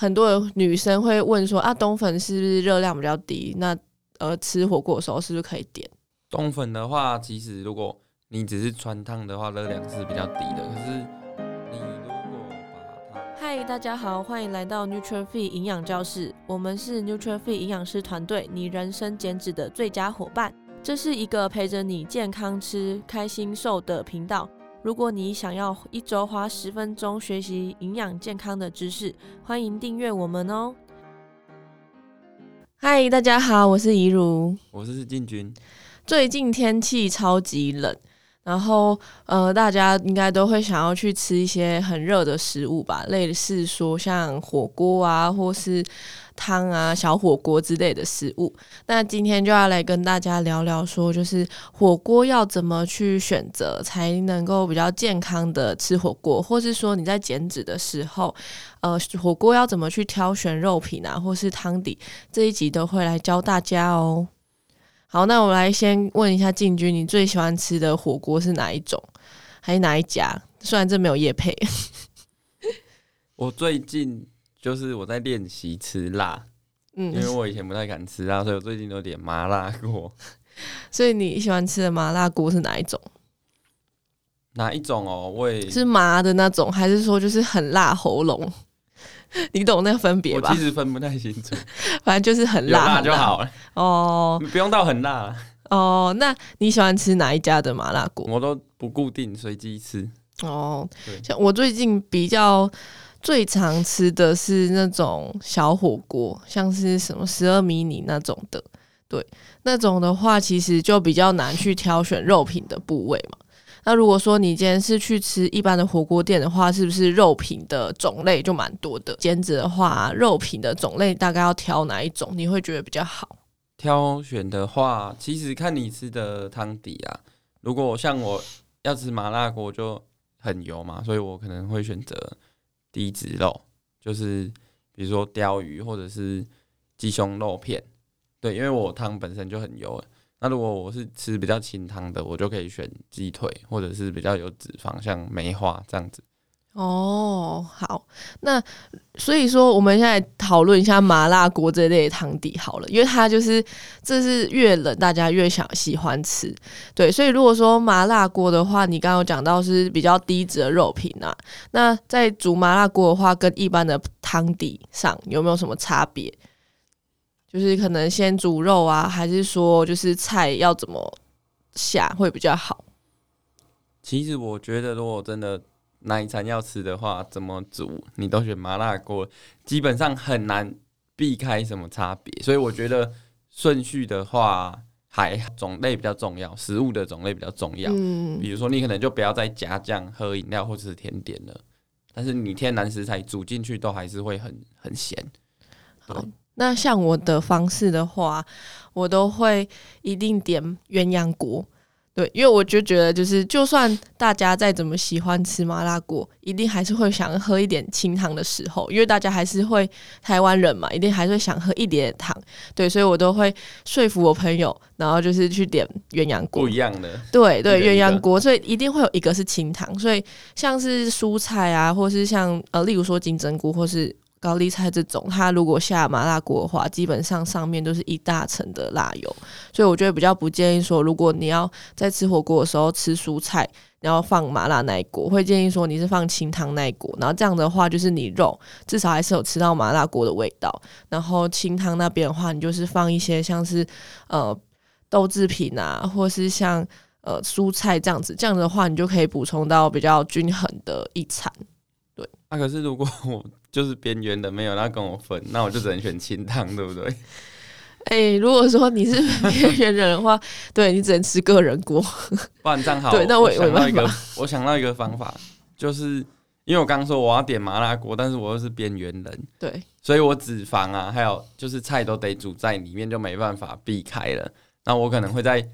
很多的女生会问说啊，冬粉是不是热量比较低？那呃，吃火锅的时候是不是可以点冬粉的话？其实如果你只是穿烫的话，热量是比较低的。可是你如果把它……嗨，大家好，欢迎来到 Nuture Fit 营养教室，我们是 Nuture Fit 营养师团队，你人生减脂的最佳伙伴。这是一个陪着你健康吃、开心瘦的频道。如果你想要一周花十分钟学习营养健康的知识，欢迎订阅我们哦。嗨，大家好，我是怡如，我是进军。最近天气超级冷。然后，呃，大家应该都会想要去吃一些很热的食物吧，类似说像火锅啊，或是汤啊、小火锅之类的食物。那今天就要来跟大家聊聊，说就是火锅要怎么去选择，才能够比较健康的吃火锅，或是说你在减脂的时候，呃，火锅要怎么去挑选肉品啊，或是汤底，这一集都会来教大家哦。好，那我来先问一下进军，你最喜欢吃的火锅是哪一种，还是哪一家？虽然这没有业配。我最近就是我在练习吃辣，嗯，因为我以前不太敢吃辣，所以我最近都点麻辣锅。所以你喜欢吃的麻辣锅是哪一种？哪一种哦？我也是麻的那种，还是说就是很辣喉咙？你懂那个分别吧？我其实分不太清楚，反正就是很辣，辣就好了。哦，你不用到很辣。哦，那你喜欢吃哪一家的麻辣锅？我都不固定，随机吃。哦，像我最近比较最常吃的是那种小火锅，像是什么十二迷你那种的。对，那种的话其实就比较难去挑选肉品的部位嘛。那如果说你今天是去吃一般的火锅店的话，是不是肉品的种类就蛮多的？兼职的话，肉品的种类大概要挑哪一种？你会觉得比较好？挑选的话，其实看你吃的汤底啊。如果像我要吃麻辣锅就很油嘛，所以我可能会选择低脂肉，就是比如说鲷鱼或者是鸡胸肉片。对，因为我汤本身就很油。那如果我是吃比较清汤的，我就可以选鸡腿，或者是比较有脂肪，像梅花这样子。哦，好，那所以说我们现在讨论一下麻辣锅这类汤底好了，因为它就是这是越冷大家越想喜欢吃，对，所以如果说麻辣锅的话，你刚刚有讲到是比较低脂的肉品啊，那在煮麻辣锅的话，跟一般的汤底上有没有什么差别？就是可能先煮肉啊，还是说就是菜要怎么下会比较好？其实我觉得，如果真的那一餐要吃的话，怎么煮你都选麻辣锅，基本上很难避开什么差别。所以我觉得顺序的话，还种类比较重要，食物的种类比较重要。嗯，比如说你可能就不要再加酱、喝饮料或者是甜点了。但是你天然食材煮进去都还是会很很咸。好。那像我的方式的话，我都会一定点鸳鸯锅，对，因为我就觉得，就是就算大家再怎么喜欢吃麻辣锅，一定还是会想喝一点清汤的时候，因为大家还是会台湾人嘛，一定还是会想喝一点点汤，对，所以我都会说服我朋友，然后就是去点鸳鸯锅，不一样的，对对，鸳鸯锅，所以一定会有一个是清汤，所以像是蔬菜啊，或是像呃，例如说金针菇，或是。高丽菜这种，它如果下麻辣锅的话，基本上上面都是一大层的辣油，所以我觉得比较不建议说，如果你要在吃火锅的时候吃蔬菜，然后放麻辣那一锅，会建议说你是放清汤那一锅，然后这样的话就是你肉至少还是有吃到麻辣锅的味道，然后清汤那边的话，你就是放一些像是呃豆制品啊，或是像呃蔬菜这样子，这样的话你就可以补充到比较均衡的一餐。对，那、啊、可是如果我。就是边缘的没有，那跟我分，那我就只能选清汤，对不对？哎、欸，如果说你是边缘人的话，对你只能吃个人锅。不然这样好，对，那我，我想到一个，我想到一个方法，就是因为我刚刚说我要点麻辣锅，但是我又是边缘人，对，所以我脂肪啊，还有就是菜都得煮在里面，就没办法避开了。那我可能会在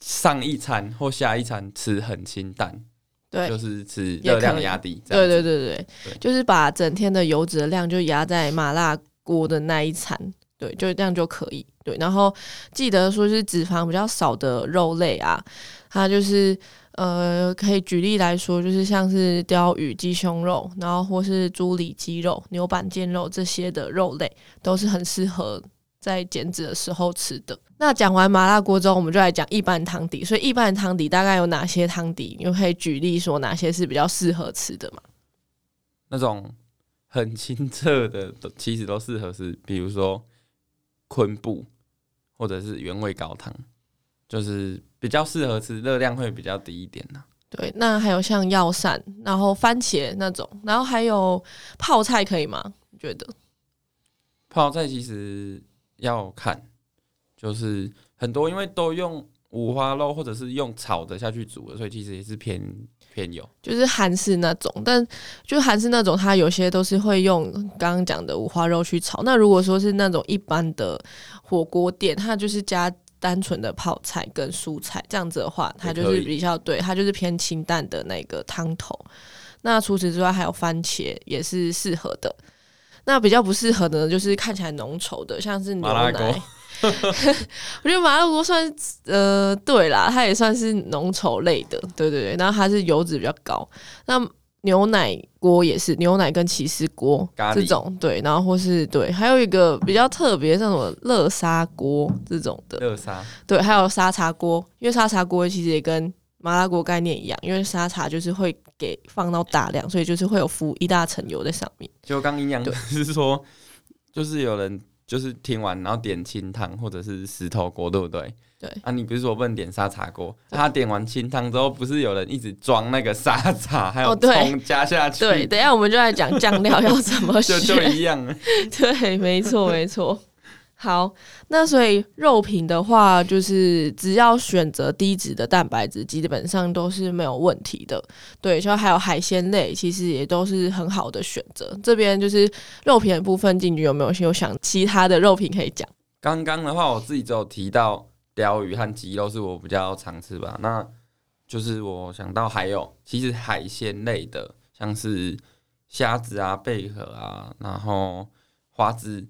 上一餐或下一餐吃很清淡。对，就是吃热量压低，对对对对，对，就是把整天的油脂的量就压在麻辣锅的那一餐，对，就这样就可以。对，然后记得说是脂肪比较少的肉类啊，它就是呃，可以举例来说，就是像是鲷鱼、鸡胸肉，然后或是猪里脊肉、牛板腱肉这些的肉类，都是很适合在减脂的时候吃的。那讲完麻辣锅之后，我们就来讲一般汤底。所以一般汤底大概有哪些汤底？你可以举例说哪些是比较适合吃的吗？那种很清澈的，其实都适合吃，比如说昆布或者是原味高汤，就是。比较适合吃，热量会比较低一点呢。对，那还有像药膳，然后番茄那种，然后还有泡菜可以吗？你觉得？泡菜其实要看，就是很多因为都用五花肉或者是用炒的下去煮的，所以其实也是偏偏油。就是韩式那种，但就韩式那种，它有些都是会用刚刚讲的五花肉去炒。那如果说是那种一般的火锅店，它就是加。单纯的泡菜跟蔬菜这样子的话，它就是比较对，它就是偏清淡的那个汤头。那除此之外，还有番茄也是适合的。那比较不适合的，就是看起来浓稠的，像是牛奶。我觉得麻辣锅算呃，对啦，它也算是浓稠类的，对对对。然后它是油脂比较高。那牛奶锅也是牛奶跟起司锅这种，对，然后或是对，还有一个比较特别，像什么热砂锅这种的，热砂，对，还有沙茶锅，因为沙茶锅其实也跟麻辣锅概念一样，因为沙茶就是会给放到大量，所以就是会有浮一大层油在上面。就刚营养是说，就是有人就是听完然后点清汤或者是石头锅，对不对？对啊，你不是说不能点沙茶锅？他点完清汤之后，不是有人一直装那个沙茶，还有葱加下去？哦对。对，等一下我们就来讲酱料要怎么 选，就就一样。对，没错，没错。好，那所以肉品的话，就是只要选择低脂的蛋白质，基本上都是没有问题的。对，就还有海鲜类，其实也都是很好的选择。这边就是肉品的部分，进去有没有有想其他的肉品可以讲？刚刚的话，我自己只有提到。鲷鱼和鸡肉是我比较常吃吧，那就是我想到还有，其实海鲜类的，像是虾子啊、贝壳啊，然后花枝，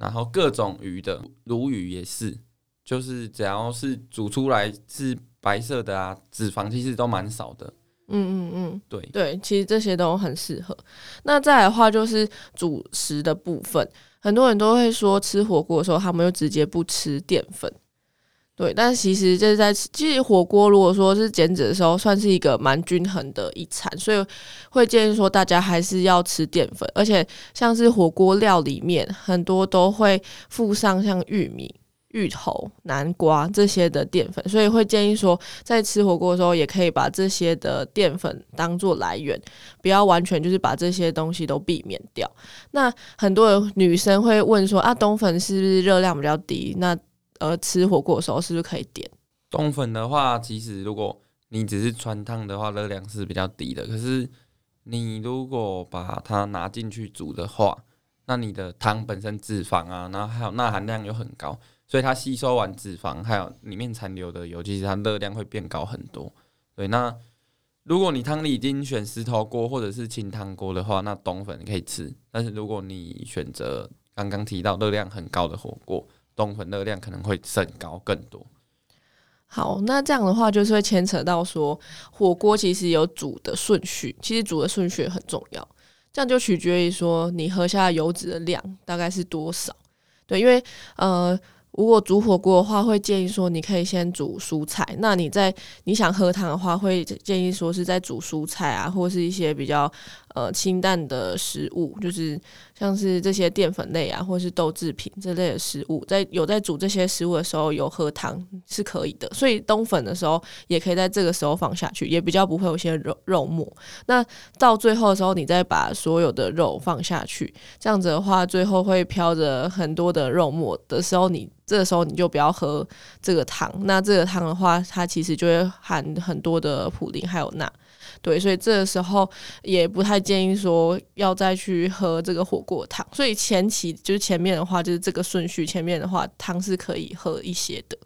然后各种鱼的，鲈鱼也是，就是只要是煮出来是白色的啊，脂肪其实都蛮少的。嗯嗯嗯，对对，其实这些都很适合。那再来的话就是主食的部分，很多人都会说吃火锅的时候，他们就直接不吃淀粉。对，但其实这是在其实火锅，如果说是减脂的时候，算是一个蛮均衡的一餐，所以会建议说大家还是要吃淀粉，而且像是火锅料里面很多都会附上像玉米、芋头、南瓜这些的淀粉，所以会建议说在吃火锅的时候，也可以把这些的淀粉当做来源，不要完全就是把这些东西都避免掉。那很多的女生会问说啊，冬粉是不是热量比较低？那呃，吃火锅的时候是不是可以点冬粉的话？其实如果你只是汆烫的话，热量是比较低的。可是你如果把它拿进去煮的话，那你的汤本身脂肪啊，然后还有钠含量又很高，所以它吸收完脂肪还有里面残留的油，其实它热量会变高很多。对，那如果你汤里已经选石头锅或者是清汤锅的话，那冬粉可以吃。但是如果你选择刚刚提到热量很高的火锅，冬粉热量可能会升高更多。好，那这样的话就是会牵扯到说，火锅其实有煮的顺序，其实煮的顺序很重要。这样就取决于说你喝下油脂的量大概是多少。对，因为呃。如果煮火锅的话，会建议说你可以先煮蔬菜。那你在你想喝汤的话，会建议说是在煮蔬菜啊，或是一些比较呃清淡的食物，就是像是这些淀粉类啊，或是豆制品这类的食物，在有在煮这些食物的时候，有喝汤是可以的。所以冬粉的时候，也可以在这个时候放下去，也比较不会有些肉肉末。那到最后的时候，你再把所有的肉放下去，这样子的话，最后会飘着很多的肉末的时候，你。这个时候你就不要喝这个汤，那这个汤的话，它其实就会含很多的普林还有钠，对，所以这个时候也不太建议说要再去喝这个火锅汤。所以前期就是前面的话就是这个顺序，前面的话汤是可以喝一些的，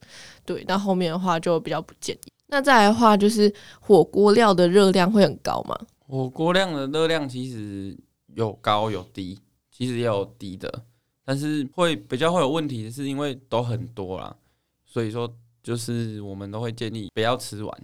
对，那后面的话就比较不建议。那再来的话就是火锅料的热量会很高吗？火锅料的热量其实有高有低，其实也有低的。但是会比较会有问题是，因为都很多啦，所以说就是我们都会建议不要吃完，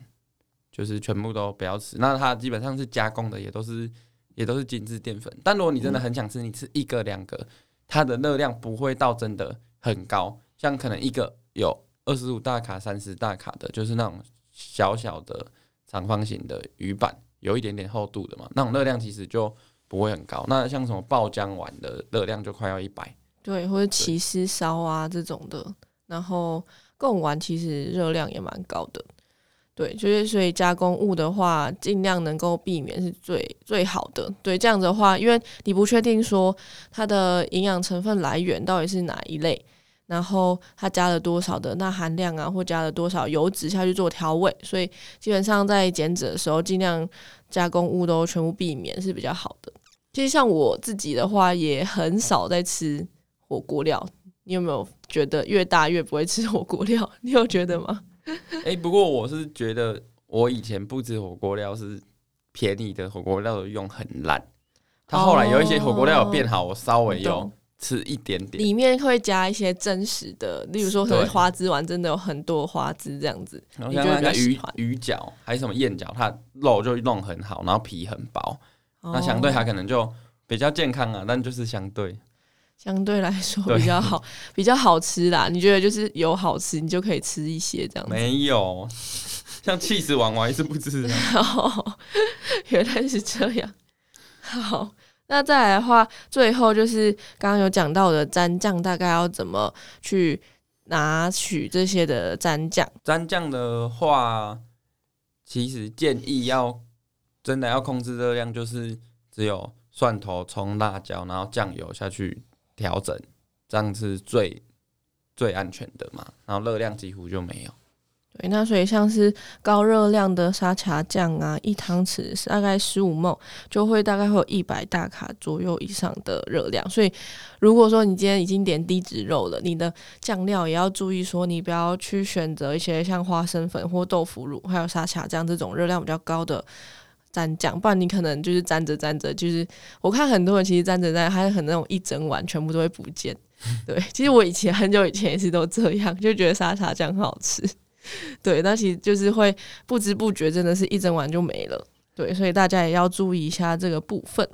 就是全部都不要吃。那它基本上是加工的，也都是也都是精致淀粉。但如果你真的很想吃，你吃一个两个，它的热量不会到真的很高。像可能一个有二十五大卡、三十大卡的，就是那种小小的长方形的鱼板，有一点点厚度的嘛，那种热量其实就不会很高。那像什么爆浆丸的热量就快要一百。对，或者起司烧啊这种的，然后贡丸其实热量也蛮高的，对，就是所以加工物的话，尽量能够避免是最最好的。对，这样的话，因为你不确定说它的营养成分来源到底是哪一类，然后它加了多少的钠含量啊，或加了多少油脂下去做调味，所以基本上在减脂的时候，尽量加工物都全部避免是比较好的。其实像我自己的话，也很少在吃。火锅料，你有没有觉得越大越不会吃火锅料？你有觉得吗？哎、欸，不过我是觉得我以前不吃火锅料是便宜的火锅料都用很烂，它后来有一些火锅料有变好，我稍微有吃一点点，里面会加一些真实的，例如说什么花枝丸，真的有很多花枝这样子。然后像那个鱼鱼饺还是什么燕饺，它肉就弄很好，然后皮很薄，那相对它可能就比较健康啊，但就是相对。相对来说比较好，比较好吃啦。你觉得就是有好吃，你就可以吃一些这样子。没有，像起司丸，我还是不吃。哦，原来是这样。好，那再来的话，最后就是刚刚有讲到的蘸酱，大概要怎么去拿取这些的蘸酱？蘸酱的话，其实建议要真的要控制热量，就是只有蒜头、葱、辣椒，然后酱油下去。调整，这样是最最安全的嘛，然后热量几乎就没有。对，那所以像是高热量的沙茶酱啊，一汤匙大概十五 ml，就会大概会有一百大卡左右以上的热量。所以如果说你今天已经点低脂肉了，你的酱料也要注意说，你不要去选择一些像花生粉或豆腐乳，还有沙茶酱这种热量比较高的。蘸酱，不然你可能就是蘸着蘸着，就是我看很多人其实蘸着蘸，还很那种一整碗全部都会不见。对，其实我以前很久以前也是都这样，就觉得沙茶酱很好吃。对，那其实就是会不知不觉，真的是一整碗就没了。对，所以大家也要注意一下这个部分。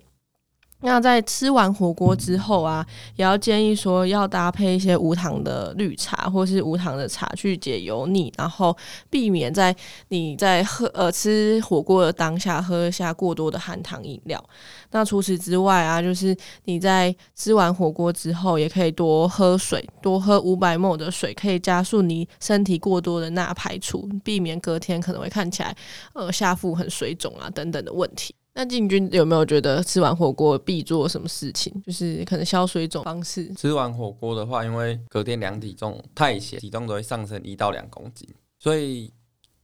那在吃完火锅之后啊，也要建议说要搭配一些无糖的绿茶或是无糖的茶去解油腻，然后避免在你在喝呃吃火锅的当下喝下过多的含糖饮料。那除此之外啊，就是你在吃完火锅之后，也可以多喝水，多喝五百 ml 的水，可以加速你身体过多的钠排出，避免隔天可能会看起来呃下腹很水肿啊等等的问题。那进军有没有觉得吃完火锅必做什么事情？就是可能消水肿方式。吃完火锅的话，因为隔天量体重太咸，体重都会上升一到两公斤，所以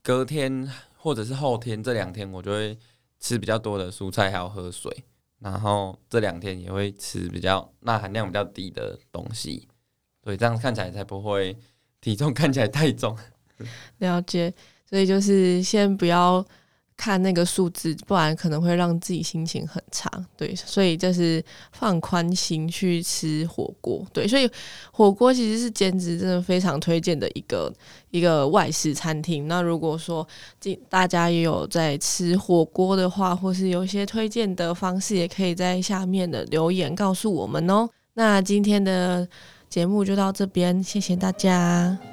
隔天或者是后天这两天，我就会吃比较多的蔬菜，还有喝水。然后这两天也会吃比较钠含量比较低的东西，所以，这样看起来才不会体重看起来太重。了解，所以就是先不要。看那个数字，不然可能会让自己心情很差。对，所以就是放宽心去吃火锅。对，所以火锅其实是兼职真的非常推荐的一个一个外食餐厅。那如果说大家也有在吃火锅的话，或是有一些推荐的方式，也可以在下面的留言告诉我们哦。那今天的节目就到这边，谢谢大家。